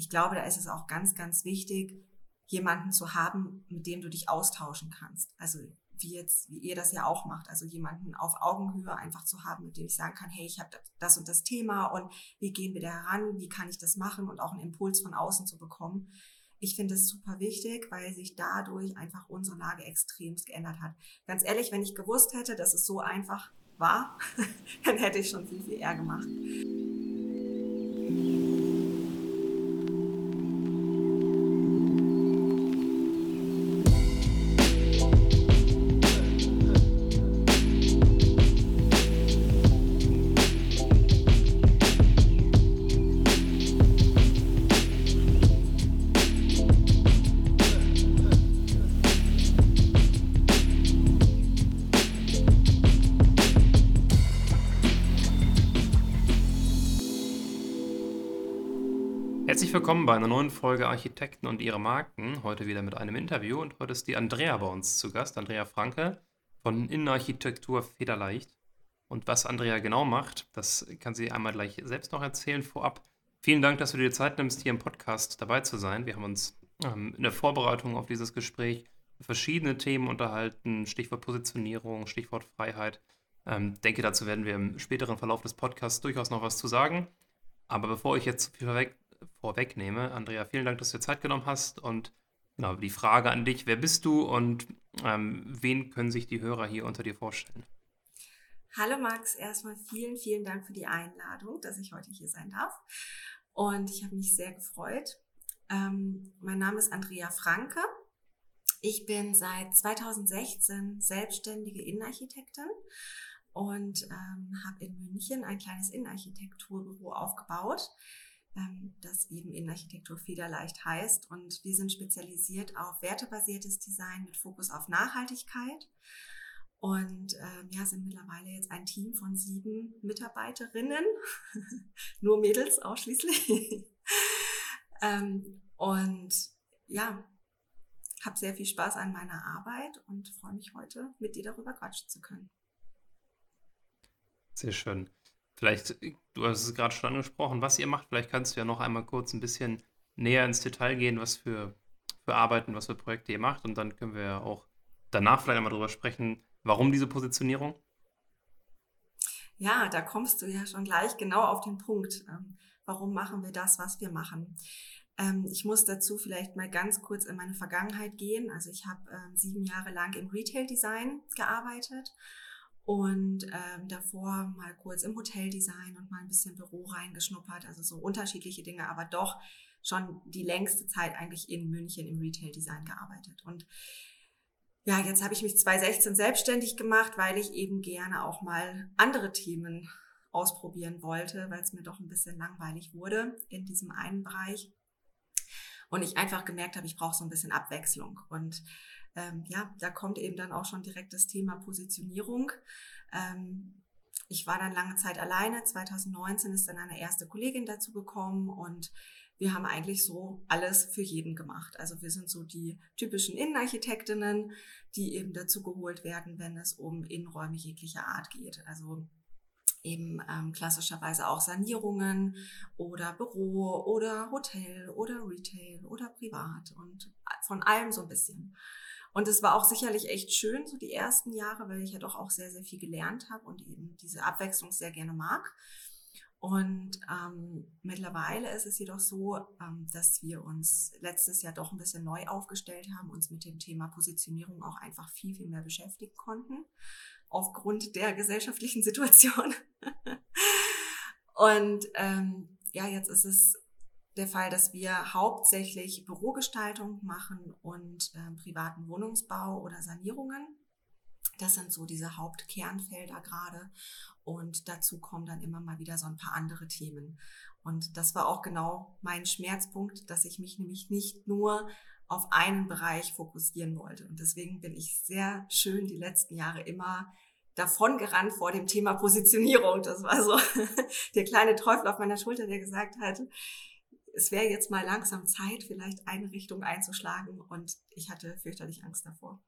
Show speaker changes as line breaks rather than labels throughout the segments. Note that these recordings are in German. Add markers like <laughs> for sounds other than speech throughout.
ich glaube, da ist es auch ganz, ganz wichtig, jemanden zu haben, mit dem du dich austauschen kannst. Also wie jetzt, wie ihr das ja auch macht, also jemanden auf Augenhöhe einfach zu haben, mit dem ich sagen kann, hey, ich habe das und das Thema und wie gehen wir da heran, wie kann ich das machen und auch einen Impuls von außen zu bekommen. Ich finde es super wichtig, weil sich dadurch einfach unsere Lage extremst geändert hat. Ganz ehrlich, wenn ich gewusst hätte, dass es so einfach war, <laughs> dann hätte ich schon viel, viel eher gemacht.
Bei einer neuen Folge Architekten und ihre Marken. Heute wieder mit einem Interview und heute ist die Andrea bei uns zu Gast, Andrea Franke von Innenarchitektur Federleicht. Und was Andrea genau macht, das kann sie einmal gleich selbst noch erzählen vorab. Vielen Dank, dass du dir Zeit nimmst, hier im Podcast dabei zu sein. Wir haben uns ähm, in der Vorbereitung auf dieses Gespräch verschiedene Themen unterhalten, Stichwort Positionierung, Stichwort Freiheit. Ähm, denke, dazu werden wir im späteren Verlauf des Podcasts durchaus noch was zu sagen. Aber bevor ich jetzt zu viel vorweg, vorwegnehme. Andrea, vielen Dank, dass du dir Zeit genommen hast. Und genau, die Frage an dich, wer bist du und ähm, wen können sich die Hörer hier unter dir vorstellen?
Hallo Max, erstmal vielen, vielen Dank für die Einladung, dass ich heute hier sein darf. Und ich habe mich sehr gefreut. Ähm, mein Name ist Andrea Franke. Ich bin seit 2016 selbstständige Innenarchitektin und ähm, habe in München ein kleines Innenarchitekturbüro aufgebaut das eben Innenarchitektur federleicht heißt. Und wir sind spezialisiert auf wertebasiertes Design mit Fokus auf Nachhaltigkeit. Und ähm, ja, sind mittlerweile jetzt ein Team von sieben Mitarbeiterinnen, <laughs> nur Mädels ausschließlich. <laughs> ähm, und ja, habe sehr viel Spaß an meiner Arbeit und freue mich heute, mit dir darüber quatschen zu können.
Sehr schön. Vielleicht, du hast es gerade schon angesprochen, was ihr macht. Vielleicht kannst du ja noch einmal kurz ein bisschen näher ins Detail gehen, was für, für Arbeiten, was für Projekte ihr macht. Und dann können wir ja auch danach vielleicht einmal darüber sprechen, warum diese Positionierung.
Ja, da kommst du ja schon gleich genau auf den Punkt. Ähm, warum machen wir das, was wir machen? Ähm, ich muss dazu vielleicht mal ganz kurz in meine Vergangenheit gehen. Also ich habe ähm, sieben Jahre lang im Retail-Design gearbeitet und ähm, davor mal kurz im Hoteldesign und mal ein bisschen Büro reingeschnuppert, also so unterschiedliche Dinge, aber doch schon die längste Zeit eigentlich in München im Retail-Design gearbeitet. Und ja, jetzt habe ich mich 2016 selbstständig gemacht, weil ich eben gerne auch mal andere Themen ausprobieren wollte, weil es mir doch ein bisschen langweilig wurde in diesem einen Bereich. Und ich einfach gemerkt habe, ich brauche so ein bisschen Abwechslung. Und ähm, ja, da kommt eben dann auch schon direkt das Thema Positionierung. Ähm, ich war dann lange Zeit alleine. 2019 ist dann eine erste Kollegin dazu gekommen und wir haben eigentlich so alles für jeden gemacht. Also wir sind so die typischen Innenarchitektinnen, die eben dazu geholt werden, wenn es um Innenräume jeglicher Art geht. Also eben ähm, klassischerweise auch Sanierungen oder Büro oder Hotel oder Retail oder Privat und von allem so ein bisschen. Und es war auch sicherlich echt schön, so die ersten Jahre, weil ich ja doch auch sehr, sehr viel gelernt habe und eben diese Abwechslung sehr gerne mag. Und ähm, mittlerweile ist es jedoch so, ähm, dass wir uns letztes Jahr doch ein bisschen neu aufgestellt haben, uns mit dem Thema Positionierung auch einfach viel, viel mehr beschäftigen konnten, aufgrund der gesellschaftlichen <laughs> Situation. und ähm, ja, jetzt ist es der Fall, dass wir hauptsächlich Bürogestaltung machen und äh, privaten Wohnungsbau oder Sanierungen. Das sind so diese Hauptkernfelder gerade. Und dazu kommen dann immer mal wieder so ein paar andere Themen. Und das war auch genau mein Schmerzpunkt, dass ich mich nämlich nicht nur auf einen Bereich fokussieren wollte. Und deswegen bin ich sehr schön die letzten Jahre immer davon gerannt vor dem Thema Positionierung. Das war so <laughs> der kleine Teufel auf meiner Schulter, der gesagt hat, es wäre jetzt mal langsam Zeit, vielleicht eine Richtung einzuschlagen und ich hatte fürchterlich Angst davor.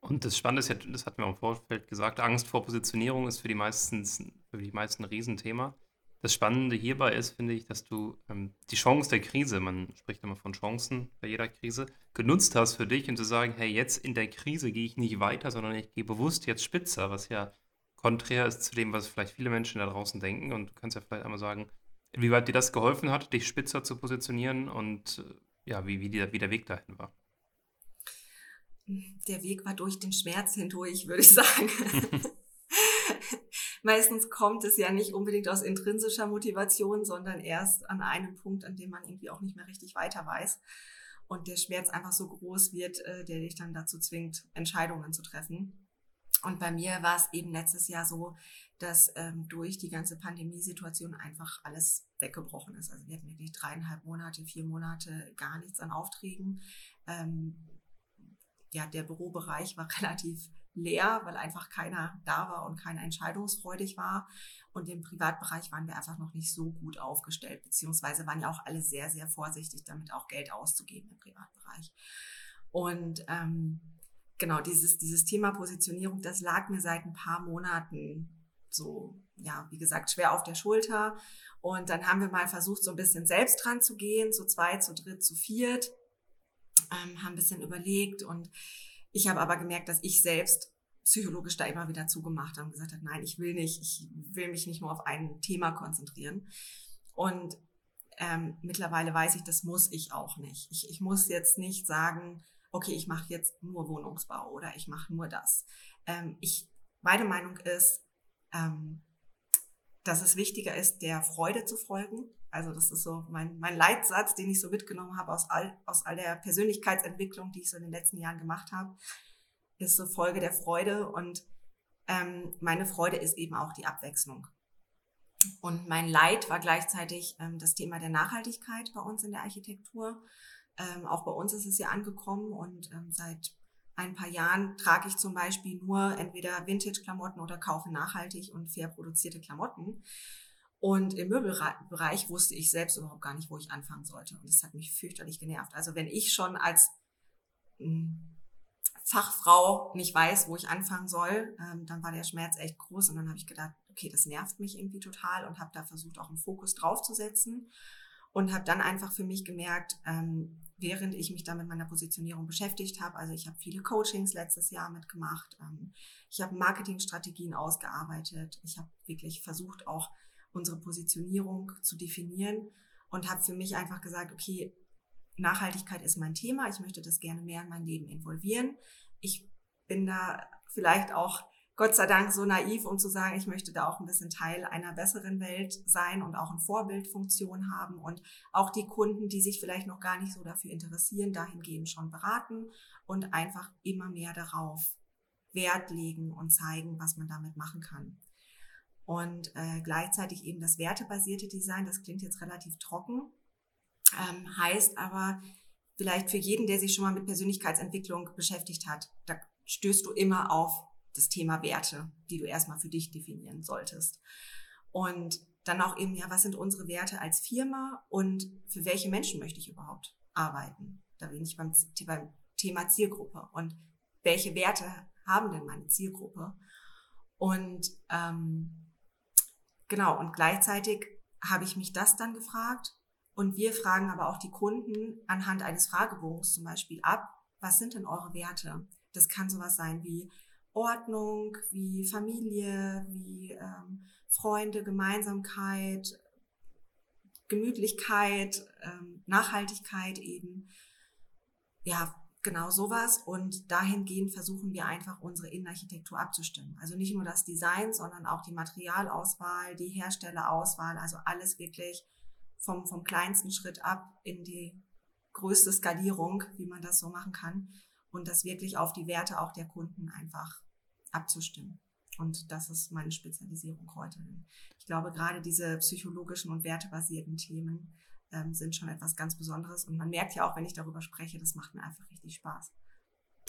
Und das Spannende ist das hatten wir im Vorfeld gesagt, Angst vor Positionierung ist für die meisten, für die meisten ein Riesenthema. Das Spannende hierbei ist, finde ich, dass du ähm, die Chance der Krise, man spricht immer von Chancen bei jeder Krise, genutzt hast für dich und zu sagen, hey, jetzt in der Krise gehe ich nicht weiter, sondern ich gehe bewusst jetzt spitzer, was ja konträr ist zu dem, was vielleicht viele Menschen da draußen denken. Und du kannst ja vielleicht einmal sagen, inwieweit dir das geholfen hat, dich spitzer zu positionieren und äh, ja, wie, wie, die, wie der Weg dahin war.
Der Weg war durch den Schmerz hindurch, würde ich sagen. <laughs> Meistens kommt es ja nicht unbedingt aus intrinsischer Motivation, sondern erst an einem Punkt, an dem man irgendwie auch nicht mehr richtig weiter weiß und der Schmerz einfach so groß wird, äh, der dich dann dazu zwingt, Entscheidungen zu treffen. Und bei mir war es eben letztes Jahr so, dass ähm, durch die ganze Pandemiesituation einfach alles weggebrochen ist. Also wir hatten wirklich dreieinhalb Monate, vier Monate gar nichts an Aufträgen. Ähm, ja, der Bürobereich war <laughs> relativ leer, weil einfach keiner da war und keiner entscheidungsfreudig war. Und im Privatbereich waren wir einfach noch nicht so gut aufgestellt, beziehungsweise waren ja auch alle sehr, sehr vorsichtig damit, auch Geld auszugeben im Privatbereich. Und ähm, genau, dieses, dieses Thema Positionierung, das lag mir seit ein paar Monaten so, ja, wie gesagt, schwer auf der Schulter. Und dann haben wir mal versucht, so ein bisschen selbst dran zu gehen, zu zweit, zu dritt, zu viert, ähm, haben ein bisschen überlegt und ich habe aber gemerkt, dass ich selbst psychologisch da immer wieder zugemacht habe und gesagt habe, nein, ich will nicht, ich will mich nicht nur auf ein Thema konzentrieren. Und ähm, mittlerweile weiß ich, das muss ich auch nicht. Ich, ich muss jetzt nicht sagen, okay, ich mache jetzt nur Wohnungsbau oder ich mache nur das. Ähm, ich, meine Meinung ist, ähm, dass es wichtiger ist, der Freude zu folgen. Also das ist so mein, mein Leitsatz, den ich so mitgenommen habe aus all, aus all der Persönlichkeitsentwicklung, die ich so in den letzten Jahren gemacht habe, ist so Folge der Freude. Und ähm, meine Freude ist eben auch die Abwechslung. Und mein Leid war gleichzeitig ähm, das Thema der Nachhaltigkeit bei uns in der Architektur. Ähm, auch bei uns ist es ja angekommen und ähm, seit ein paar Jahren trage ich zum Beispiel nur entweder Vintage-Klamotten oder kaufe nachhaltig und fair produzierte Klamotten. Und im Möbelbereich wusste ich selbst überhaupt gar nicht, wo ich anfangen sollte. Und das hat mich fürchterlich genervt. Also wenn ich schon als hm, Fachfrau nicht weiß, wo ich anfangen soll, ähm, dann war der Schmerz echt groß. Und dann habe ich gedacht, okay, das nervt mich irgendwie total und habe da versucht, auch einen Fokus drauf zu setzen. Und habe dann einfach für mich gemerkt, ähm, während ich mich da mit meiner Positionierung beschäftigt habe. Also ich habe viele Coachings letztes Jahr mitgemacht. Ähm, ich habe Marketingstrategien ausgearbeitet. Ich habe wirklich versucht, auch unsere Positionierung zu definieren und habe für mich einfach gesagt, okay, Nachhaltigkeit ist mein Thema. Ich möchte das gerne mehr in mein Leben involvieren. Ich bin da vielleicht auch Gott sei Dank so naiv, um zu sagen, ich möchte da auch ein bisschen Teil einer besseren Welt sein und auch eine Vorbildfunktion haben und auch die Kunden, die sich vielleicht noch gar nicht so dafür interessieren, dahingehend schon beraten und einfach immer mehr darauf Wert legen und zeigen, was man damit machen kann. Und äh, gleichzeitig eben das wertebasierte Design, das klingt jetzt relativ trocken, ähm, heißt aber vielleicht für jeden, der sich schon mal mit Persönlichkeitsentwicklung beschäftigt hat, da stößt du immer auf das Thema Werte, die du erstmal für dich definieren solltest. Und dann auch eben, ja, was sind unsere Werte als Firma und für welche Menschen möchte ich überhaupt arbeiten? Da bin ich beim, beim Thema Zielgruppe. Und welche Werte haben denn meine Zielgruppe? Und ähm, genau, und gleichzeitig habe ich mich das dann gefragt. Und wir fragen aber auch die Kunden anhand eines Fragebogens zum Beispiel ab, was sind denn eure Werte? Das kann sowas sein wie, Ordnung, wie Familie, wie ähm, Freunde, Gemeinsamkeit, Gemütlichkeit, ähm, Nachhaltigkeit eben. Ja, genau sowas. Und dahingehend versuchen wir einfach unsere Innenarchitektur abzustimmen. Also nicht nur das Design, sondern auch die Materialauswahl, die Herstellerauswahl, also alles wirklich vom, vom kleinsten Schritt ab in die größte Skalierung, wie man das so machen kann und das wirklich auf die Werte auch der Kunden einfach abzustimmen. Und das ist meine Spezialisierung heute. Ich glaube, gerade diese psychologischen und wertebasierten Themen ähm, sind schon etwas ganz Besonderes. Und man merkt ja auch, wenn ich darüber spreche, das macht mir einfach richtig Spaß.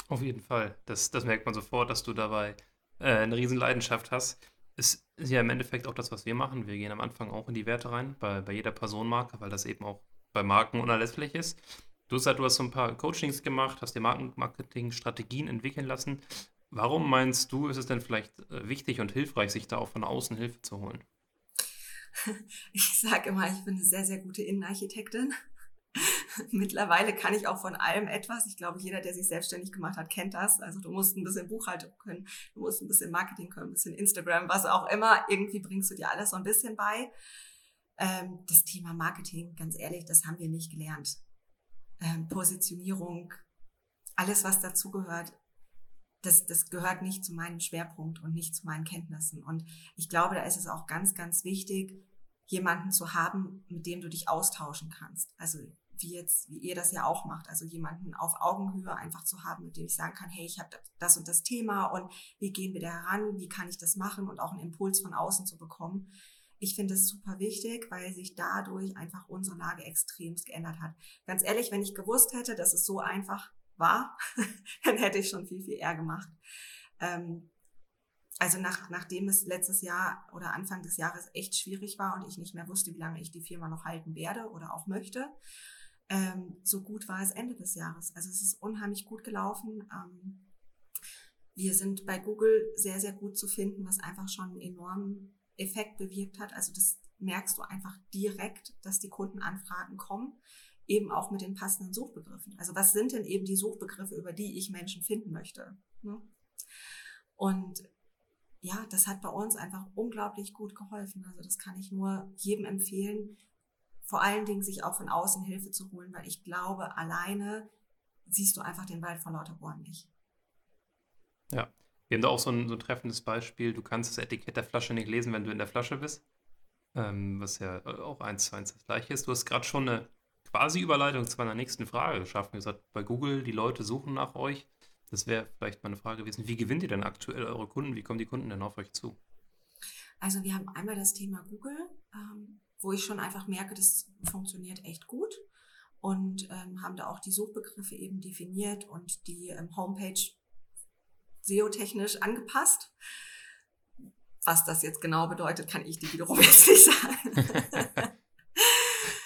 Auf jeden Fall. Das, das merkt man sofort, dass du dabei äh, eine Riesenleidenschaft hast. Ist ja im Endeffekt auch das, was wir machen. Wir gehen am Anfang auch in die Werte rein, bei, bei jeder Personenmarke, weil das eben auch bei Marken unerlässlich ist. Du hast so ein paar Coachings gemacht, hast dir Markenmarketing-Strategien entwickeln lassen. Warum meinst du, ist es denn vielleicht äh, wichtig und hilfreich, sich da auch von außen Hilfe zu holen? <laughs>
Ich sage immer, ich bin eine sehr, sehr gute Innenarchitektin. <laughs> Mittlerweile kann ich auch von allem etwas. Ich glaube, jeder, der sich selbstständig gemacht hat, kennt das. Also du musst ein bisschen Buchhaltung können, du musst ein bisschen Marketing können, ein bisschen Instagram, was auch immer. Irgendwie bringst du dir alles so ein bisschen bei. Ähm, das Thema Marketing, ganz ehrlich, das haben wir nicht gelernt. Ähm, Positionierung, alles, was dazugehört, das, das gehört nicht zu meinem Schwerpunkt und nicht zu meinen Kenntnissen. Und ich glaube, da ist es auch ganz, ganz wichtig, jemanden zu haben, mit dem du dich austauschen kannst. Also wie jetzt, wie ihr das ja auch macht, also jemanden auf Augenhöhe einfach zu haben, mit dem ich sagen kann, hey, ich habe das und das Thema und wie gehen wir da heran, wie kann ich das machen und auch einen Impuls von außen zu bekommen. Ich finde es super wichtig, weil sich dadurch einfach unsere Lage extremst geändert hat. Ganz ehrlich, wenn ich gewusst hätte, dass es so einfach war, <laughs> dann hätte ich schon viel, viel eher gemacht. Ähm, also nach, nachdem es letztes Jahr oder Anfang des Jahres echt schwierig war und ich nicht mehr wusste, wie lange ich die Firma noch halten werde oder auch möchte, ähm, so gut war es Ende des Jahres. Also es ist unheimlich gut gelaufen. Ähm, wir sind bei Google sehr, sehr gut zu finden, was einfach schon einen enormen Effekt bewirkt hat. Also das merkst du einfach direkt, dass die Kundenanfragen kommen eben auch mit den passenden Suchbegriffen. Also was sind denn eben die Suchbegriffe, über die ich Menschen finden möchte? Ne? Und ja, das hat bei uns einfach unglaublich gut geholfen. Also das kann ich nur jedem empfehlen, vor allen Dingen sich auch von außen Hilfe zu holen, weil ich glaube, alleine siehst du einfach den Wald vor lauter Bäumen nicht.
Ja, wir haben da auch so ein, so ein treffendes Beispiel. Du kannst das Etikett der Flasche nicht lesen, wenn du in der Flasche bist. Ähm, was ja auch eins zu eins das gleiche ist. Du hast gerade schon eine quasi Überleitung zu meiner nächsten Frage geschaffen. Ihr gesagt, bei Google, die Leute suchen nach euch. Das wäre vielleicht meine Frage gewesen. Wie gewinnt ihr denn aktuell eure Kunden? Wie kommen die Kunden denn auf euch zu?
Also wir haben einmal das Thema Google, ähm, wo ich schon einfach merke, das funktioniert echt gut und ähm, haben da auch die Suchbegriffe eben definiert und die ähm, Homepage SEO-technisch angepasst. Was das jetzt genau bedeutet, kann ich dir wiederum <laughs> jetzt nicht sagen. <laughs>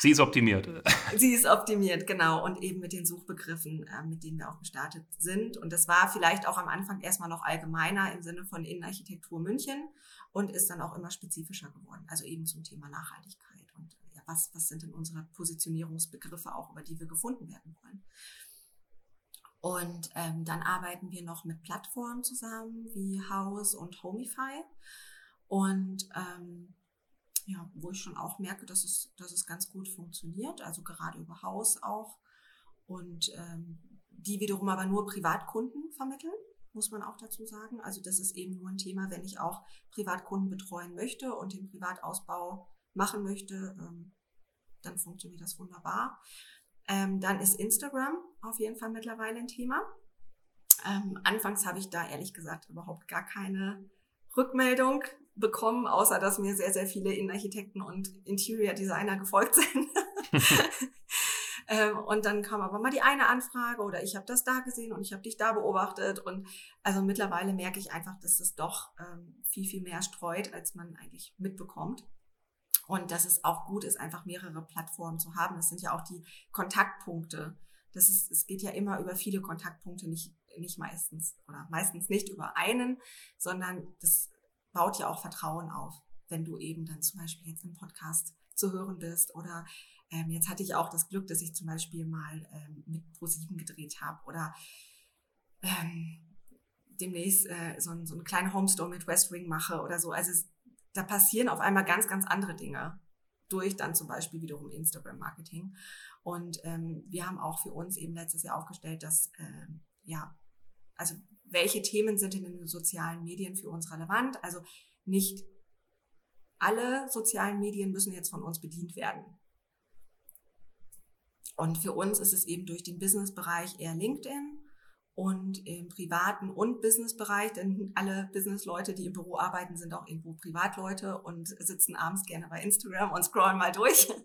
Sie ist optimiert. <laughs>
Sie ist optimiert, genau. Und eben mit den Suchbegriffen, äh, mit denen wir auch gestartet sind. Und das war vielleicht auch am Anfang erstmal noch allgemeiner im Sinne von Innenarchitektur München und ist dann auch immer spezifischer geworden. Also eben zum Thema Nachhaltigkeit und was, was sind denn unsere Positionierungsbegriffe auch, über die wir gefunden werden wollen. Und ähm, dann arbeiten wir noch mit Plattformen zusammen wie House und Homify. Und ähm, ja, wo ich schon auch merke, dass es, dass es ganz gut funktioniert, also gerade über Haus auch. Und ähm, die wiederum aber nur Privatkunden vermitteln, muss man auch dazu sagen. Also das ist eben nur ein Thema, wenn ich auch Privatkunden betreuen möchte und den Privatausbau machen möchte, ähm, dann funktioniert das wunderbar. Ähm, dann ist Instagram auf jeden Fall mittlerweile ein Thema. Ähm, anfangs habe ich da ehrlich gesagt überhaupt gar keine Rückmeldung bekommen, außer dass mir sehr, sehr viele Innenarchitekten und Interior Designer gefolgt sind. <laughs> <laughs> ähm, und dann kam aber mal die eine Anfrage oder ich habe das da gesehen und ich habe dich da beobachtet. Und also mittlerweile merke ich einfach, dass es doch ähm, viel, viel mehr streut, als man eigentlich mitbekommt. Und dass es auch gut ist, einfach mehrere Plattformen zu haben. Das sind ja auch die Kontaktpunkte. Das ist, es geht ja immer über viele Kontaktpunkte, nicht, nicht meistens oder meistens nicht über einen, sondern das baut ja auch Vertrauen auf, wenn du eben dann zum Beispiel jetzt im Podcast zu hören bist oder ähm, jetzt hatte ich auch das Glück, dass ich zum Beispiel mal ähm, mit Pro7 gedreht habe oder ähm, demnächst äh, so, ein, so eine kleine Homestore mit West Wing mache oder so. Also es, da passieren auf einmal ganz, ganz andere Dinge durch dann zum Beispiel wiederum Instagram-Marketing. Und ähm, wir haben auch für uns eben letztes Jahr aufgestellt, dass ähm, ja, also welche Themen sind in den sozialen Medien für uns relevant. Also nicht alle sozialen Medien müssen jetzt von uns bedient werden. Und für uns ist es eben durch den Businessbereich eher LinkedIn und im privaten und Businessbereich, denn alle Businessleute, die im Büro arbeiten, sind auch irgendwo Privatleute und sitzen abends gerne bei Instagram und scrollen mal durch. <laughs>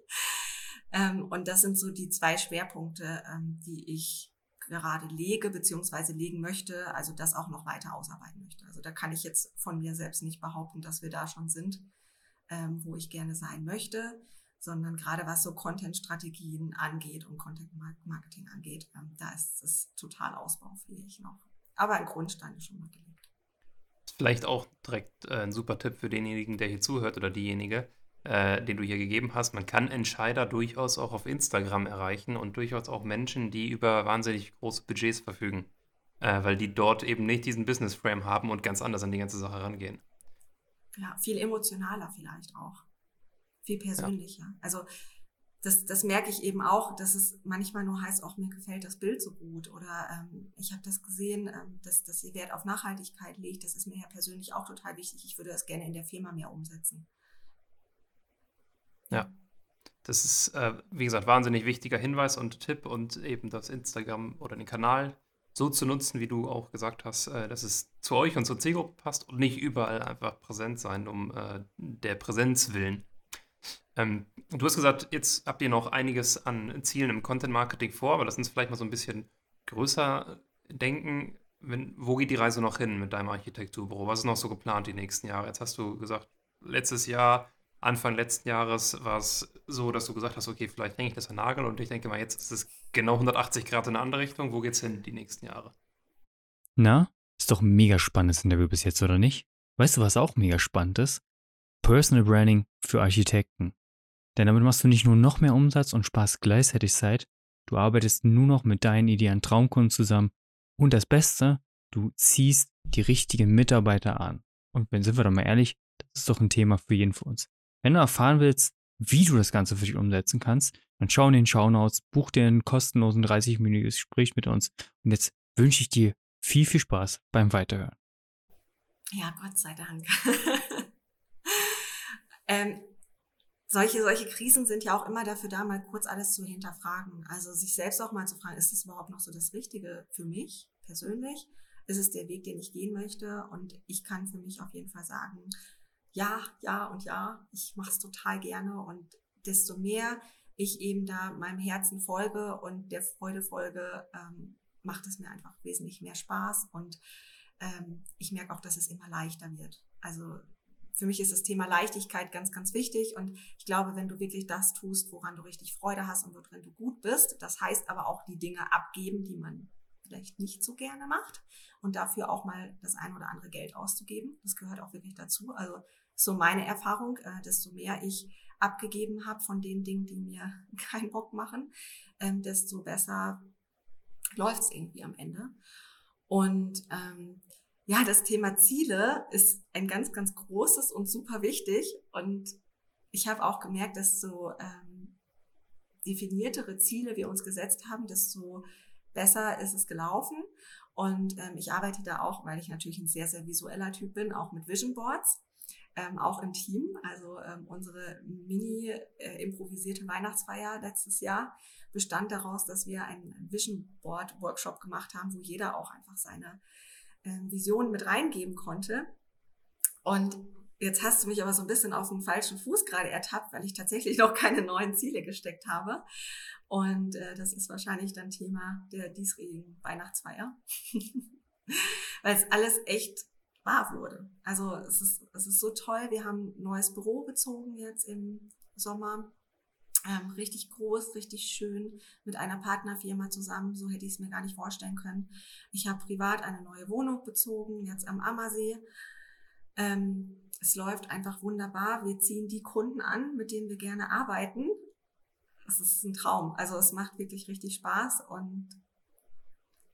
Ähm, und das sind so die zwei Schwerpunkte, ähm, die ich gerade lege beziehungsweise legen möchte, also das auch noch weiter ausarbeiten möchte. Also da kann ich jetzt von mir selbst nicht behaupten, dass wir da schon sind, ähm, wo ich gerne sein möchte, sondern gerade was so Content-Strategien angeht und Content-Marketing angeht, ähm, da ist es total ausbaufähig noch. Aber ein Grundstein ist schon mal gelegt.
Vielleicht auch direkt äh, ein super Tipp für denjenigen, der hier zuhört oder diejenige. Äh, den du hier gegeben hast. Man kann Entscheider durchaus auch auf Instagram erreichen und durchaus auch Menschen, die über wahnsinnig große Budgets verfügen, äh, weil die dort eben nicht diesen Business Frame haben und ganz anders an die ganze Sache rangehen.
Ja, viel emotionaler vielleicht auch. Viel persönlicher. Ja. Also das, das merke ich eben auch, dass es manchmal nur heißt, auch mir gefällt das Bild so gut oder ähm, ich habe das gesehen, ähm, dass, dass ihr Wert auf Nachhaltigkeit legt. Das ist mir ja persönlich auch total wichtig. Ich würde das gerne in der Firma mehr umsetzen.
Ja, das ist, äh, wie gesagt, wahnsinnig wichtiger Hinweis und Tipp und eben das Instagram oder den Kanal so zu nutzen, wie du auch gesagt hast, äh, dass es zu euch und zur Zielgruppe passt und nicht überall einfach präsent sein, um äh, der Präsenz willen. Ähm, du hast gesagt, jetzt habt ihr noch einiges an Zielen im Content Marketing vor, aber lass uns vielleicht mal so ein bisschen größer denken. Wenn, wo geht die Reise noch hin mit deinem Architekturbüro? Was ist noch so geplant die nächsten Jahre? Jetzt hast du gesagt, letztes Jahr, Anfang letzten Jahres war es so, dass du gesagt hast, okay, vielleicht hänge ich das an Nagel und ich denke mal, jetzt ist es genau 180 Grad in eine andere Richtung. Wo geht's hin die nächsten Jahre?
Na, ist doch ein mega spannendes Interview bis jetzt, oder nicht? Weißt du, was auch mega spannend ist? Personal Branding für Architekten. Denn damit machst du nicht nur noch mehr Umsatz und sparst gleichzeitig Zeit, du arbeitest nur noch mit deinen idealen Traumkunden zusammen und das Beste, du ziehst die richtigen Mitarbeiter an. Und wenn sind wir doch mal ehrlich, das ist doch ein Thema für jeden von uns. Wenn du erfahren willst, wie du das Ganze für dich umsetzen kannst, dann schau in den Shownotes, buch dir einen kostenlosen 30-minütiges Gespräch mit uns und jetzt wünsche ich dir viel, viel Spaß beim Weiterhören.
Ja, Gott sei Dank. <laughs> ähm, solche, solche Krisen sind ja auch immer dafür da, mal kurz alles zu hinterfragen. Also sich selbst auch mal zu fragen, ist das überhaupt noch so das Richtige für mich persönlich? Ist es der Weg, den ich gehen möchte? Und ich kann für mich auf jeden Fall sagen, ja, ja und ja, ich mache es total gerne. Und desto mehr ich eben da meinem Herzen folge und der Freude folge, ähm, macht es mir einfach wesentlich mehr Spaß. Und ähm, ich merke auch, dass es immer leichter wird. Also für mich ist das Thema Leichtigkeit ganz, ganz wichtig. Und ich glaube, wenn du wirklich das tust, woran du richtig Freude hast und worin du gut bist, das heißt aber auch die Dinge abgeben, die man vielleicht nicht so gerne macht und dafür auch mal das ein oder andere Geld auszugeben. Das gehört auch wirklich dazu. Also so meine Erfahrung, äh, desto mehr ich abgegeben habe von den Dingen, die mir <laughs> keinen Bock machen, ähm, desto besser läuft es irgendwie am Ende. Und ähm, ja, das Thema Ziele ist ein ganz, ganz großes und super wichtig. Und ich habe auch gemerkt, dass so ähm, definiertere Ziele wir uns gesetzt haben, desto besser ist es gelaufen. Und ähm, ich arbeite da auch, weil ich natürlich ein sehr, sehr visueller Typ bin, auch mit Vision Boards, ähm, auch im Team. Also ähm, unsere mini äh, improvisierte Weihnachtsfeier letztes Jahr bestand daraus, dass wir einen Vision Board Workshop gemacht haben, wo jeder auch einfach seine ähm, Visionen mit reingeben konnte. Und jetzt hast du mich aber so ein bisschen auf dem falschen Fuß gerade ertappt, weil ich tatsächlich noch keine neuen Ziele gesteckt habe. Und äh, das ist wahrscheinlich dann Thema der diesjährigen Weihnachtsfeier. <laughs> weil es alles echt wahr wurde. Also es ist, es ist so toll. Wir haben ein neues Büro bezogen jetzt im Sommer ähm, richtig groß, richtig schön mit einer Partnerfirma zusammen. So hätte ich es mir gar nicht vorstellen können. Ich habe privat eine neue Wohnung bezogen, jetzt am Ammersee. Ähm, es läuft einfach wunderbar. Wir ziehen die Kunden an, mit denen wir gerne arbeiten. Es ist ein Traum. Also es macht wirklich richtig Spaß und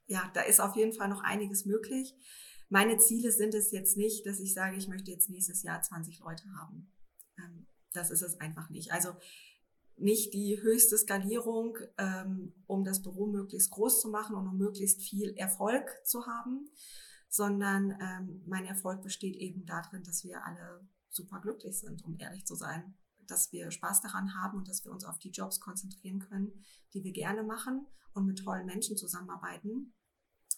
ja, da ist auf jeden Fall noch einiges möglich. Meine Ziele sind es jetzt nicht, dass ich sage, ich möchte jetzt nächstes Jahr 20 Leute haben. Ähm, das ist es einfach nicht. Also nicht die höchste Skalierung, ähm, um das Büro möglichst groß zu machen und um möglichst viel Erfolg zu haben, sondern ähm, mein Erfolg besteht eben darin, dass wir alle super glücklich sind, um ehrlich zu sein, dass wir Spaß daran haben und dass wir uns auf die Jobs konzentrieren können, die wir gerne machen und mit tollen Menschen zusammenarbeiten.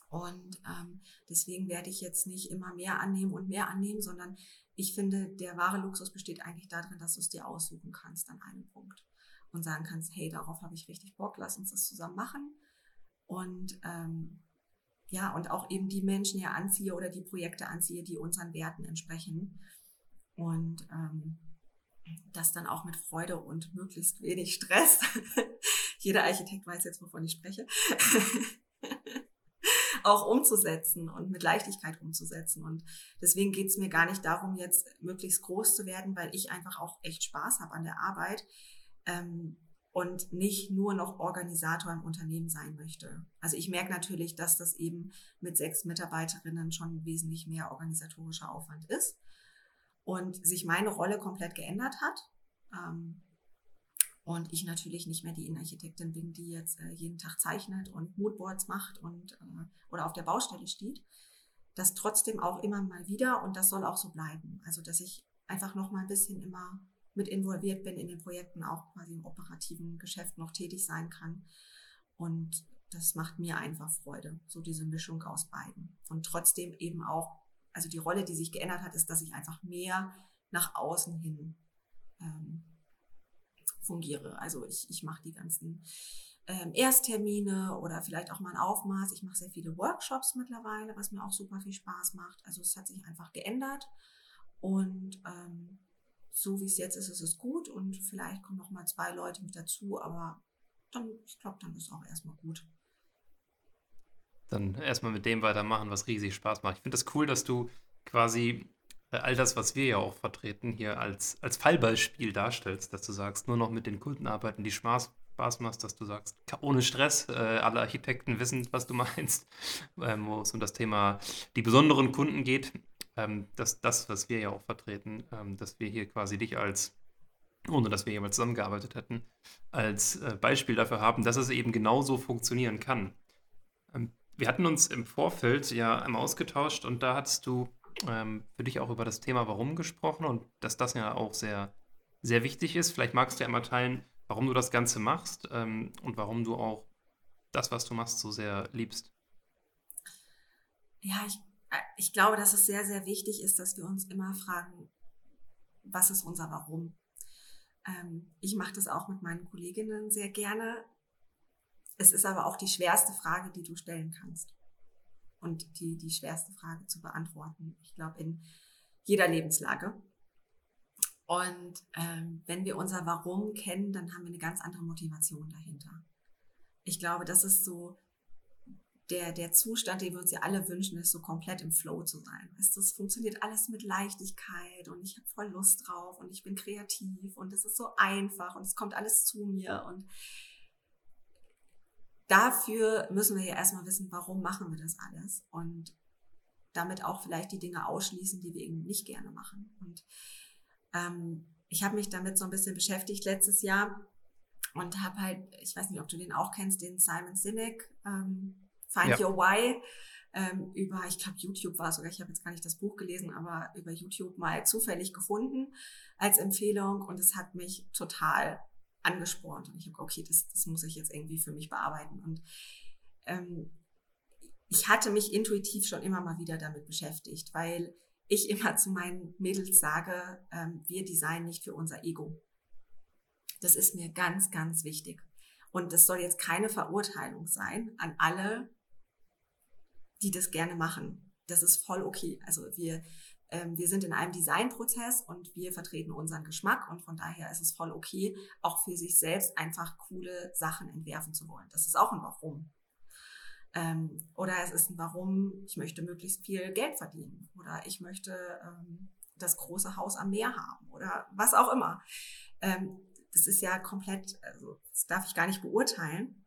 Und ähm, deswegen werde ich jetzt nicht immer mehr annehmen und mehr annehmen, sondern ich finde, der wahre Luxus besteht eigentlich darin, dass du es dir aussuchen kannst an einem Punkt und sagen kannst, hey, darauf habe ich richtig Bock, lass uns das zusammen machen. Und ähm, ja, und auch eben die Menschen ja anziehe oder die Projekte anziehe, die unseren Werten entsprechen. Und ähm, das dann auch mit Freude und möglichst wenig Stress. <laughs> Jeder Architekt weiß jetzt, wovon ich spreche. <laughs> auch umzusetzen und mit Leichtigkeit umzusetzen. Und deswegen geht es mir gar nicht darum, jetzt möglichst groß zu werden, weil ich einfach auch echt Spaß habe an der Arbeit. Ähm, und nicht nur noch Organisator im Unternehmen sein möchte. Also ich merke natürlich, dass das eben mit sechs Mitarbeiterinnen schon wesentlich mehr organisatorischer Aufwand ist und sich meine Rolle komplett geändert hat. Ähm, und ich natürlich nicht mehr die Innenarchitektin bin, die jetzt äh, jeden Tag zeichnet und Moodboards macht und äh, oder auf der Baustelle steht. Das trotzdem auch immer mal wieder und das soll auch so bleiben. Also dass ich einfach noch mal ein bisschen immer mit involviert bin in den Projekten, auch quasi im operativen Geschäft noch tätig sein kann. Und das macht mir einfach Freude, so diese Mischung aus beiden. Und trotzdem eben auch, also die Rolle, die sich geändert hat, ist, dass ich einfach mehr nach außen hin ähm, fungiere. Also ich, ich mache die ganzen ähm, Ersttermine oder vielleicht auch mal ein Aufmaß. Ich mache sehr viele Workshops mittlerweile, was mir auch super viel Spaß macht. Also es hat sich einfach geändert. Und ähm, so wie es jetzt ist, ist es gut und vielleicht kommen noch mal zwei Leute mit dazu, aber dann, ich glaube, dann ist auch erstmal gut.
Dann erstmal mit dem weitermachen, was riesig Spaß macht. Ich finde das cool, dass du quasi all das, was wir ja auch vertreten, hier als, als Fallbeispiel darstellst, dass du sagst, nur noch mit den Kunden arbeiten, die Spaß, Spaß macht, dass du sagst, ohne Stress, äh, alle Architekten wissen, was du <laughs> meinst, ähm, wo es um das Thema die besonderen Kunden geht ähm, dass das, was wir ja auch vertreten, ähm, dass wir hier quasi dich als, ohne dass wir jemals zusammengearbeitet hätten, als äh, Beispiel dafür haben, dass es eben genauso funktionieren kann. Ähm, wir hatten uns im Vorfeld ja einmal ausgetauscht und da hattest du ähm, für dich auch über das Thema Warum gesprochen und dass das ja auch sehr, sehr wichtig ist. Vielleicht magst du ja einmal teilen, warum du das Ganze machst ähm, und warum du auch das, was du machst, so sehr liebst.
Ja, ich ich glaube, dass es sehr, sehr wichtig ist, dass wir uns immer fragen, was ist unser Warum? Ähm, ich mache das auch mit meinen Kolleginnen sehr gerne. Es ist aber auch die schwerste Frage, die du stellen kannst. Und die, die schwerste Frage zu beantworten. Ich glaube, in jeder Lebenslage. Und ähm, wenn wir unser Warum kennen, dann haben wir eine ganz andere Motivation dahinter. Ich glaube, das ist so der, der Zustand, den wir uns ja alle wünschen, ist so komplett im Flow zu sein. Weißt, das funktioniert alles mit Leichtigkeit und ich habe voll Lust drauf und ich bin kreativ und es ist so einfach und es kommt alles zu mir und dafür müssen wir ja erstmal wissen, warum machen wir das alles und damit auch vielleicht die Dinge ausschließen, die wir eben nicht gerne machen. Und ähm, ich habe mich damit so ein bisschen beschäftigt letztes Jahr und habe halt, ich weiß nicht, ob du den auch kennst, den Simon Sinek ähm, Find ja. Your Why. Ähm, über, ich glaube, YouTube war es sogar, ich habe jetzt gar nicht das Buch gelesen, aber über YouTube mal zufällig gefunden als Empfehlung und es hat mich total angespornt. Und ich habe, okay, das, das muss ich jetzt irgendwie für mich bearbeiten. Und ähm, ich hatte mich intuitiv schon immer mal wieder damit beschäftigt, weil ich <laughs> immer zu meinen Mädels sage, ähm, wir designen nicht für unser Ego. Das ist mir ganz, ganz wichtig. Und das soll jetzt keine Verurteilung sein an alle, die das gerne machen. Das ist voll okay. Also wir, ähm, wir sind in einem Designprozess und wir vertreten unseren Geschmack und von daher ist es voll okay, auch für sich selbst einfach coole Sachen entwerfen zu wollen. Das ist auch ein Warum. Ähm, oder es ist ein Warum, ich möchte möglichst viel Geld verdienen oder ich möchte ähm, das große Haus am Meer haben oder was auch immer. Das ist ja komplett, also das darf ich gar nicht beurteilen.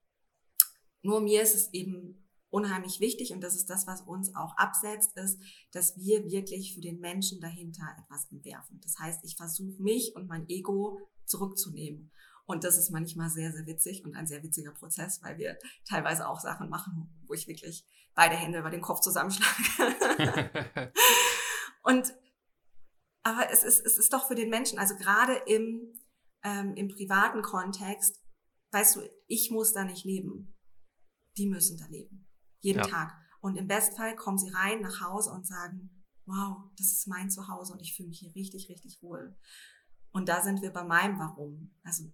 Nur mir ist es eben unheimlich wichtig und das ist das, was uns auch absetzt, ist, dass wir wirklich für den Menschen dahinter etwas entwerfen. Das heißt, ich versuche mich und mein Ego zurückzunehmen. Und das ist manchmal sehr, sehr witzig und ein sehr witziger Prozess, weil wir teilweise auch Sachen machen, wo ich wirklich beide Hände über den Kopf zusammenschlage. <laughs> und aber es ist, es ist doch für den Menschen, also gerade im, ähm, im privaten Kontext, weißt du, ich muss da nicht leben. Die müssen da leben. Jeden ja. Tag. Und im Bestfall kommen sie rein nach Hause und sagen, wow, das ist mein Zuhause und ich fühle mich hier richtig, richtig wohl. Und da sind wir bei meinem Warum. Also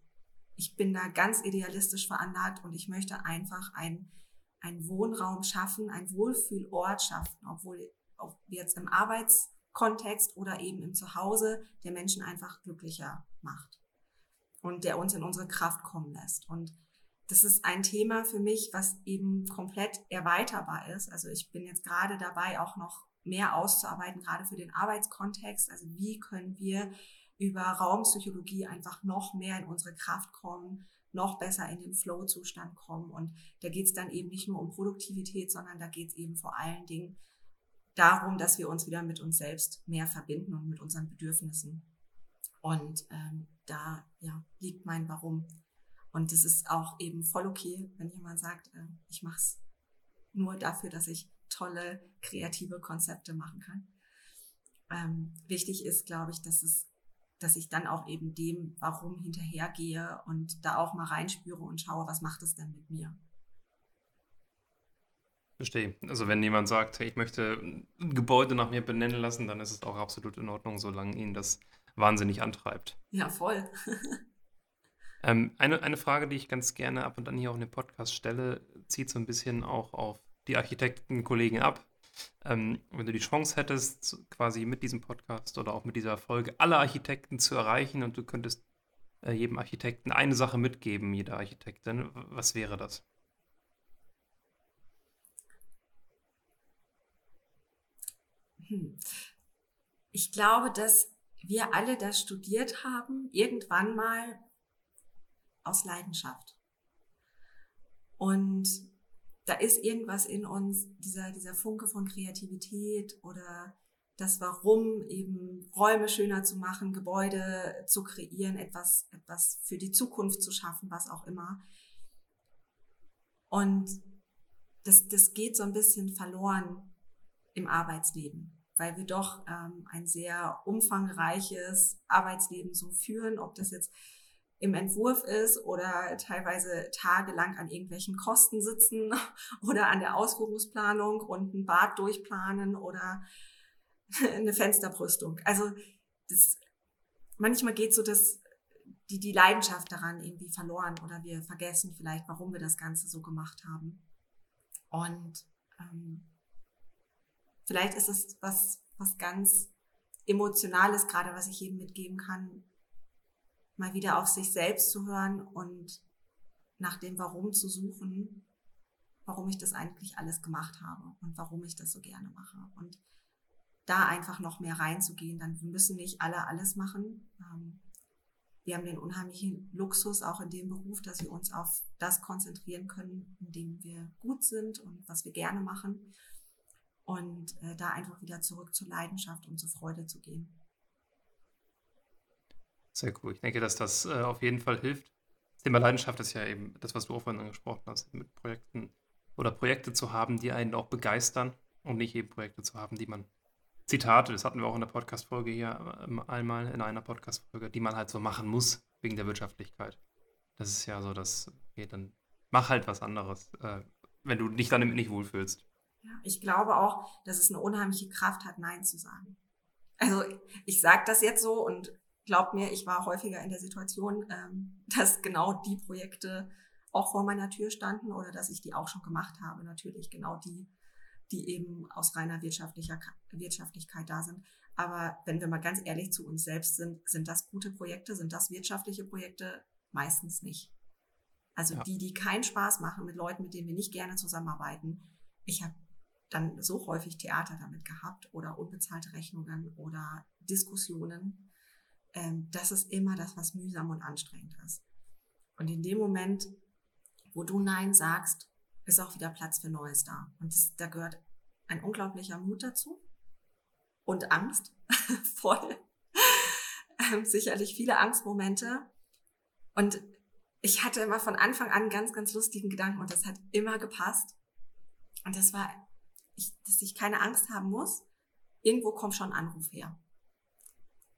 ich bin da ganz idealistisch veranlagt und ich möchte einfach ein, einen Wohnraum schaffen, ein Wohlfühlort schaffen, obwohl ob jetzt im Arbeitskontext oder eben im Zuhause der Menschen einfach glücklicher macht und der uns in unsere Kraft kommen lässt. Und das ist ein Thema für mich, was eben komplett erweiterbar ist. Also ich bin jetzt gerade dabei, auch noch mehr auszuarbeiten, gerade für den Arbeitskontext. Also wie können wir über Raumpsychologie einfach noch mehr in unsere Kraft kommen, noch besser in den Flow-Zustand kommen. Und da geht es dann eben nicht nur um Produktivität, sondern da geht es eben vor allen Dingen darum, dass wir uns wieder mit uns selbst mehr verbinden und mit unseren Bedürfnissen. Und ähm, da ja, liegt mein Warum. Und es ist auch eben voll okay, wenn jemand sagt, äh, ich mache es nur dafür, dass ich tolle, kreative Konzepte machen kann. Ähm, wichtig ist, glaube ich, dass es dass ich dann auch eben dem Warum hinterhergehe und da auch mal reinspüre und schaue, was macht es denn mit mir.
Verstehe. Also wenn jemand sagt, hey, ich möchte ein Gebäude nach mir benennen lassen, dann ist es auch absolut in Ordnung, solange ihn das wahnsinnig antreibt.
Ja, voll. <laughs>
ähm, eine, eine Frage, die ich ganz gerne ab und an hier auch in dem Podcast stelle, zieht so ein bisschen auch auf die Architektenkollegen ab. Ähm, wenn du die Chance hättest, quasi mit diesem Podcast oder auch mit dieser Folge alle Architekten zu erreichen und du könntest äh, jedem Architekten eine Sache mitgeben, jeder Architektin, was wäre das?
Hm. Ich glaube, dass wir alle das studiert haben, irgendwann mal aus Leidenschaft. Und da ist irgendwas in uns, dieser, dieser Funke von Kreativität oder das Warum, eben Räume schöner zu machen, Gebäude zu kreieren, etwas, etwas für die Zukunft zu schaffen, was auch immer. Und das, das geht so ein bisschen verloren im Arbeitsleben, weil wir doch ähm, ein sehr umfangreiches Arbeitsleben so führen, ob das jetzt im Entwurf ist oder teilweise tagelang an irgendwelchen Kosten sitzen <laughs> oder an der Ausführungsplanung und ein Bad durchplanen oder <laughs> eine Fensterbrüstung. Also das, manchmal geht so das, die, die Leidenschaft daran irgendwie verloren oder wir vergessen vielleicht, warum wir das Ganze so gemacht haben. Und ähm, vielleicht ist es was, was ganz Emotionales, gerade was ich jedem mitgeben kann, mal wieder auf sich selbst zu hören und nach dem Warum zu suchen, warum ich das eigentlich alles gemacht habe und warum ich das so gerne mache. Und da einfach noch mehr reinzugehen, dann müssen nicht alle alles machen. Ähm, wir haben den unheimlichen Luxus auch in dem Beruf, dass wir uns auf das konzentrieren können, in dem wir gut sind und was wir gerne machen. Und äh, da einfach wieder zurück zur Leidenschaft und zur Freude zu gehen.
Sehr cool. Ich denke, dass das äh, auf jeden Fall hilft. Thema Leidenschaft ist ja eben das, was du auch vorhin angesprochen hast, mit Projekten oder Projekte zu haben, die einen auch begeistern und nicht eben Projekte zu haben, die man, Zitate, das hatten wir auch in der Podcast-Folge hier ähm, einmal, in einer Podcast-Folge, die man halt so machen muss, wegen der Wirtschaftlichkeit. Das ist ja so, dass, okay, dann mach halt was anderes, äh, wenn du dich damit nicht wohlfühlst.
Ja, ich glaube auch, dass es eine unheimliche Kraft hat, Nein zu sagen. Also ich sage das jetzt so und glaubt mir, ich war häufiger in der Situation, ähm, <laughs> dass genau die Projekte auch vor meiner Tür standen oder dass ich die auch schon gemacht habe. Natürlich genau die, die eben aus reiner wirtschaftlicher Wirtschaftlichkeit da sind. Aber wenn wir mal ganz ehrlich zu uns selbst sind, sind das gute Projekte, sind das wirtschaftliche Projekte? Meistens nicht. Also ja. die, die keinen Spaß machen mit Leuten, mit denen wir nicht gerne zusammenarbeiten. Ich habe dann so häufig Theater damit gehabt oder unbezahlte Rechnungen oder Diskussionen, ähm, das ist immer das, was mühsam und anstrengend ist. Und in dem Moment, wo du Nein sagst, ist auch wieder Platz für Neues da. Und das, da gehört ein unglaublicher Mut dazu und Angst, <laughs> voll. Ähm, sicherlich viele Angstmomente. Und ich hatte immer von Anfang an ganz, ganz lustigen Gedanken und das hat immer gepasst. Und das war, ich, dass ich keine Angst haben muss. Irgendwo kommt schon ein Anruf her.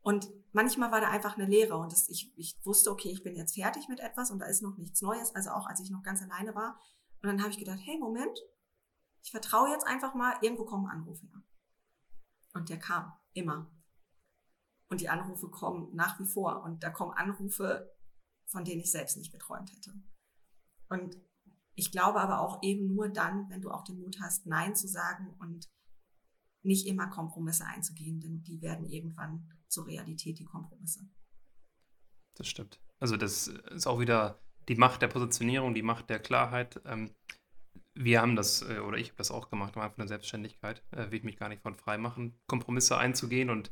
Und manchmal war da einfach eine Leere und das, ich, ich wusste, okay, ich bin jetzt fertig mit etwas und da ist noch nichts Neues, also auch als ich noch ganz alleine war. Und dann habe ich gedacht, hey, Moment, ich vertraue jetzt einfach mal, irgendwo kommen Anrufe her. Und der kam, immer. Und die Anrufe kommen nach wie vor. Und da kommen Anrufe, von denen ich selbst nicht geträumt hätte. Und ich glaube aber auch eben nur dann, wenn du auch den Mut hast, Nein zu sagen und nicht immer Kompromisse einzugehen, denn die werden irgendwann zur Realität, die Kompromisse.
Das stimmt. Also das ist auch wieder die Macht der Positionierung, die Macht der Klarheit. Ähm, wir haben das, äh, oder ich habe das auch gemacht, am Anfang der Selbstständigkeit, äh, will ich mich gar nicht von frei machen, Kompromisse einzugehen und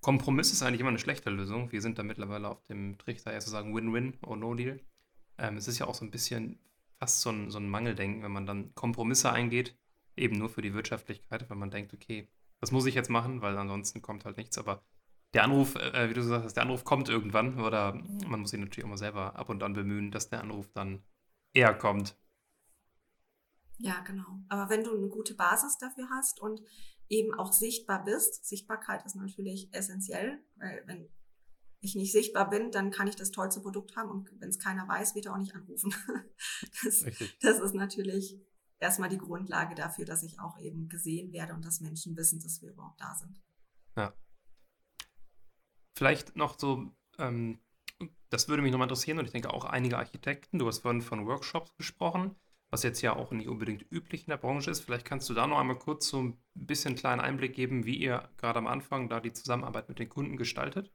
Kompromiss ist eigentlich immer eine schlechte Lösung. Wir sind da mittlerweile auf dem Trichter, eher zu sagen Win-Win oder No Deal. Ähm, es ist ja auch so ein bisschen fast so ein, so ein Mangeldenken, wenn man dann Kompromisse eingeht, eben nur für die Wirtschaftlichkeit, wenn man denkt, okay, das muss ich jetzt machen, weil ansonsten kommt halt nichts. Aber der Anruf, äh, wie du gesagt hast, der Anruf kommt irgendwann oder man muss sich natürlich auch mal selber ab und an bemühen, dass der Anruf dann eher kommt.
Ja, genau. Aber wenn du eine gute Basis dafür hast und eben auch sichtbar bist, Sichtbarkeit ist natürlich essentiell, weil wenn ich nicht sichtbar bin, dann kann ich das tollste Produkt haben und wenn es keiner weiß, wird er auch nicht anrufen. <laughs> Das, das ist natürlich erstmal die Grundlage dafür, dass ich auch eben gesehen werde und dass Menschen wissen, dass wir überhaupt da sind.
Ja. Vielleicht noch so, ähm, das würde mich nochmal interessieren und ich denke auch einige Architekten, du hast vorhin von Workshops gesprochen, was jetzt ja auch nicht unbedingt üblich in der Branche ist. Vielleicht kannst du da noch einmal kurz so ein bisschen kleinen Einblick geben, wie ihr gerade am Anfang da die Zusammenarbeit mit den Kunden gestaltet.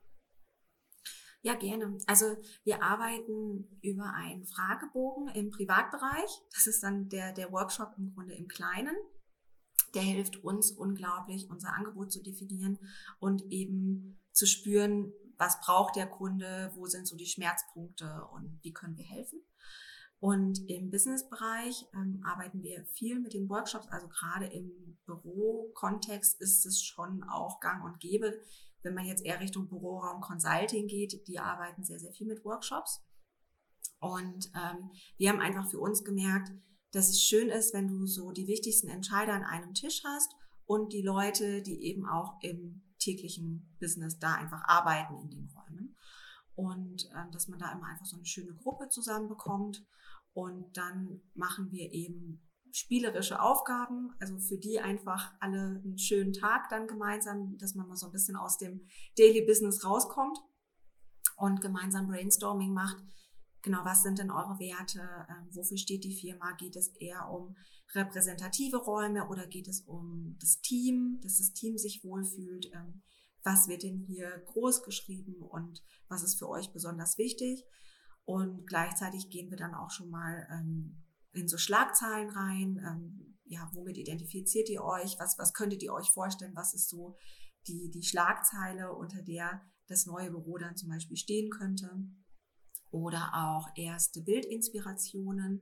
Ja, gerne. Also wir arbeiten über einen Fragebogen im Privatbereich. Das ist dann der, der Workshop im Grunde im Kleinen. Der hilft uns unglaublich, unser Angebot zu definieren und eben zu spüren, was braucht der Kunde, wo sind so die Schmerzpunkte und wie können wir helfen. Und im Businessbereich ähm, arbeiten wir viel mit den Workshops, also gerade im Bürokontext ist es schon auch gang und gäbe, wenn man jetzt eher Richtung Büroraum Consulting geht, die arbeiten sehr, sehr viel mit Workshops. Und ähm, wir haben einfach für uns gemerkt, dass es schön ist, wenn du so die wichtigsten Entscheider an einem Tisch hast und die Leute, die eben auch im täglichen Business da einfach arbeiten in den Räumen. Und äh, dass man da immer einfach so eine schöne Gruppe zusammenbekommt. Und dann machen wir eben spielerische Aufgaben, also für die einfach alle einen schönen Tag dann gemeinsam, dass man mal so ein bisschen aus dem Daily Business rauskommt und gemeinsam Brainstorming macht. Genau, was sind denn eure Werte? Ähm, wofür steht die Firma? Geht es eher um repräsentative Räume oder geht es um das Team, dass das Team sich wohlfühlt? Ähm, was wird denn hier groß geschrieben und was ist für euch besonders wichtig? Und gleichzeitig gehen wir dann auch schon mal ähm, in so Schlagzeilen rein. Ähm, ja, womit identifiziert ihr euch? Was, was könntet ihr euch vorstellen? Was ist so die, die Schlagzeile, unter der das neue Büro dann zum Beispiel stehen könnte? Oder auch erste Bildinspirationen.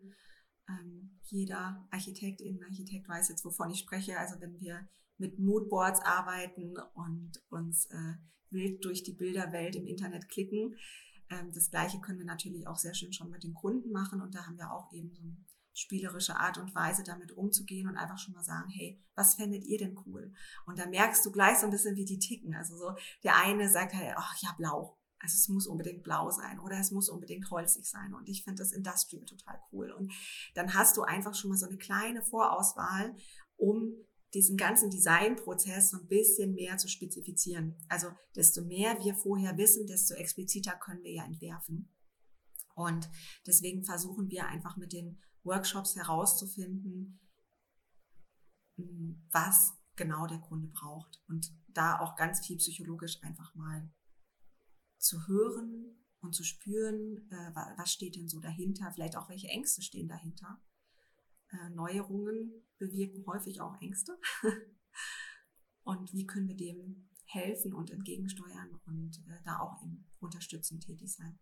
Ähm, jeder Architektin, Architekt weiß jetzt, wovon ich spreche. Also wenn wir mit Moodboards arbeiten und uns äh, wild durch die Bilderwelt im Internet klicken. Ähm, das gleiche können wir natürlich auch sehr schön schon mit den Kunden machen und da haben wir auch eben so ein spielerische Art und Weise damit umzugehen und einfach schon mal sagen, hey, was fändet ihr denn cool? Und da merkst du gleich so ein bisschen, wie die ticken. Also so, der eine sagt halt, ach ja, blau. Also es muss unbedingt blau sein oder es muss unbedingt holzig sein. Und ich finde das Industrial total cool. Und dann hast du einfach schon mal so eine kleine Vorauswahl, um diesen ganzen Designprozess so ein bisschen mehr zu spezifizieren. Also desto mehr wir vorher wissen, desto expliziter können wir ja entwerfen. Und deswegen versuchen wir einfach mit den Workshops herauszufinden, was genau der Kunde braucht und da auch ganz viel psychologisch einfach mal zu hören und zu spüren, äh, was steht denn so dahinter, vielleicht auch welche Ängste stehen dahinter. Äh, Neuerungen bewirken häufig auch Ängste. <laughs> und wie können wir dem helfen und entgegensteuern und äh, da auch eben unterstützend tätig sein.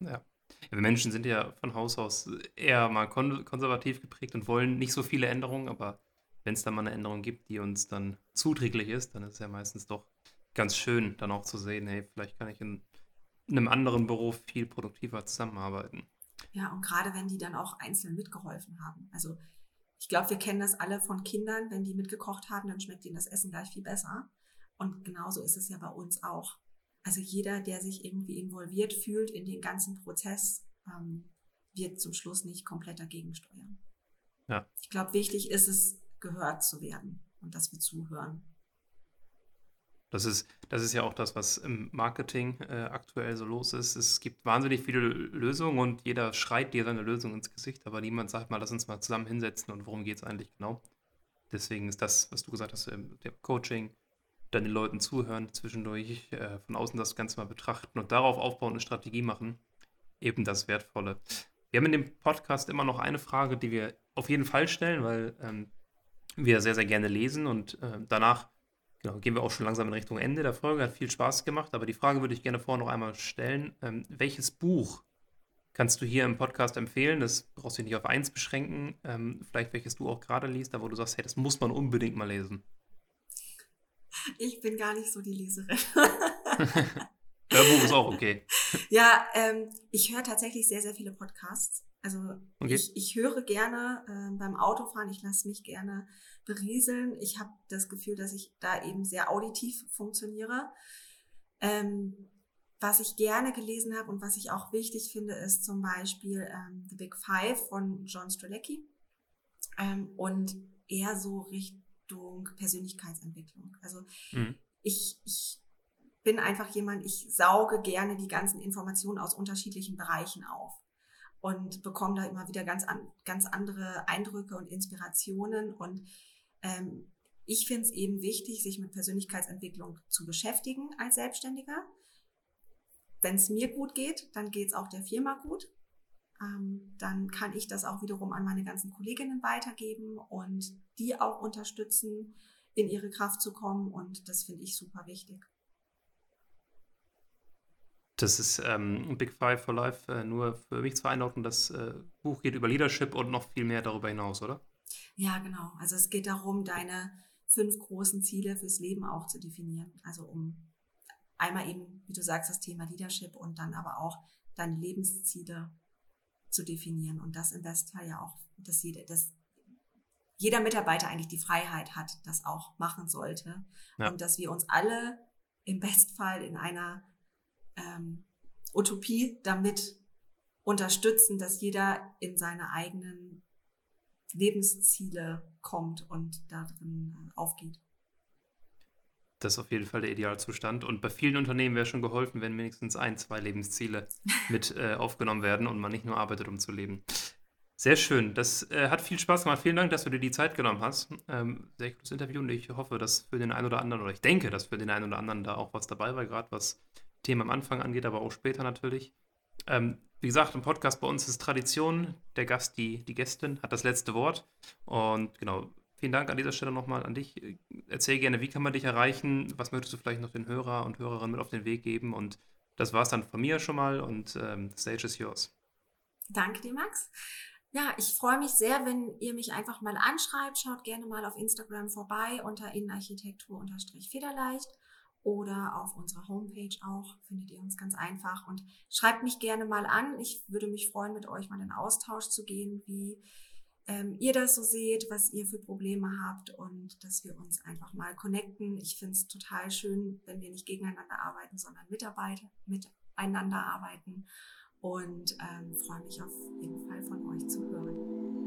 Ja, ja, wir Menschen sind ja von Haus aus eher mal kon konservativ geprägt und wollen nicht so viele Änderungen, aber wenn es dann mal eine Änderung gibt, die uns dann zuträglich ist, dann ist es ja meistens doch ganz schön, dann auch zu sehen, hey, vielleicht kann ich in einem anderen Büro viel produktiver zusammenarbeiten.
Ja, und gerade wenn die dann auch einzeln mitgeholfen haben. Also ich glaube, wir kennen das alle von Kindern, wenn die mitgekocht haben, dann schmeckt ihnen das Essen gleich viel besser. Und genauso ist es ja bei uns auch. Also jeder, der sich irgendwie involviert fühlt in den ganzen Prozess, ähm, wird zum Schluss nicht komplett dagegen steuern. Ja. Ich glaube, wichtig ist es, gehört zu werden und dass wir zuhören.
Das ist, das ist ja auch das, was im Marketing äh, aktuell so los ist. Es gibt wahnsinnig viele Lösungen und jeder schreit dir seine Lösung ins Gesicht, aber niemand sagt mal, lass uns mal zusammen hinsetzen und worum geht es eigentlich genau. Deswegen ist das, was du gesagt hast, der Coaching, dann den Leuten zuhören, zwischendurch äh, von außen das Ganze mal betrachten und darauf aufbauen, eine Strategie machen. eben das Wertvolle. Wir haben in dem Podcast immer noch eine Frage, die wir auf jeden Fall stellen, weil ähm, wir sehr, sehr gerne lesen und äh, danach genau, gehen wir auch schon langsam in Richtung Ende der Folge. Hat viel Spaß gemacht, aber die Frage würde ich gerne vorher noch einmal stellen. Ähm, welches Buch kannst du hier im Podcast empfehlen? Das brauchst du nicht auf eins beschränken. Ähm, vielleicht welches du auch gerade liest, da wo du sagst, hey, das muss man unbedingt mal lesen.
Ich bin gar nicht so die Leserin. <laughs>
Hörbuch ist auch okay.
Ja, ähm, ich höre tatsächlich sehr, sehr viele Podcasts. Also
Okay.
ich, ich höre gerne ähm, beim Autofahren, ich lasse mich gerne berieseln. Ich habe das Gefühl, dass ich da eben sehr auditiv funktioniere. Ähm, was ich gerne gelesen habe und was ich auch wichtig finde, ist zum Beispiel ähm, The Big Five von John Strzelecki ähm, und eher so Richtung Persönlichkeitsentwicklung. Also
Mhm.
ich, ich bin einfach jemand, ich sauge gerne die ganzen Informationen aus unterschiedlichen Bereichen auf und bekomme da immer wieder ganz, an, ganz andere Eindrücke und Inspirationen. Und ähm, ich finde es eben wichtig, sich mit Persönlichkeitsentwicklung zu beschäftigen als Selbstständiger. Wenn es mir gut geht, dann geht es auch der Firma gut. Ähm, dann kann ich das auch wiederum an meine ganzen Kolleginnen weitergeben und die auch unterstützen, in ihre Kraft zu kommen. Und das finde ich super wichtig.
Das ist ähm, Big Five for Life, äh, nur für mich zur Einordnung. Das äh, Buch geht über Leadership und noch viel mehr darüber hinaus, oder?
Ja, genau. Also es geht darum, deine fünf großen Ziele fürs Leben auch zu definieren. Also um einmal eben, wie du sagst, das Thema Leadership und dann aber auch deine Lebensziele zu definieren. Und das im Bestfall ja auch, dass jeder, dass jeder Mitarbeiter eigentlich die Freiheit hat, das auch machen sollte.
Ja.
Und dass wir uns alle im Bestfall in einer ähm, Utopie damit unterstützen, dass jeder in seine eigenen Lebensziele kommt und darin äh, aufgeht.
Das ist auf jeden Fall der Idealzustand. Und bei vielen Unternehmen wäre schon geholfen, wenn wenigstens ein, zwei Lebensziele <laughs> mit äh, aufgenommen werden und man nicht nur arbeitet, um zu leben. Sehr schön. Das äh, hat viel Spaß gemacht. Vielen Dank, dass du dir die Zeit genommen hast. Ähm, sehr cooles Interview und ich hoffe, dass für den einen oder anderen, oder ich denke, dass für den einen oder anderen da auch was dabei war, gerade was Themen am Anfang angeht, aber auch später natürlich. Ähm, wie gesagt, im Podcast bei uns ist Tradition. Der Gast, die, die Gästin, hat das letzte Wort. Und genau, vielen Dank an dieser Stelle nochmal an dich. Erzähl gerne, wie kann man dich erreichen? Was möchtest du vielleicht noch den Hörer und Hörerinnen mit auf den Weg geben? Und das war es dann von mir schon mal und ähm, the stage is yours.
Danke dir, Max. Ja, ich freue mich sehr, wenn ihr mich einfach mal anschreibt. Schaut gerne mal auf Instagram vorbei unter innenarchitektur-federleicht oder auf unserer Homepage auch findet ihr uns ganz einfach und schreibt mich gerne mal an. Ich würde mich freuen, mit euch mal in Austausch zu gehen, wie ähm, ihr das so seht, was ihr für Probleme habt und dass wir uns einfach mal connecten. Ich finde es total schön, wenn wir nicht gegeneinander arbeiten, sondern Mitarbeiter miteinander arbeiten und ähm, freue mich auf jeden Fall von euch zu hören.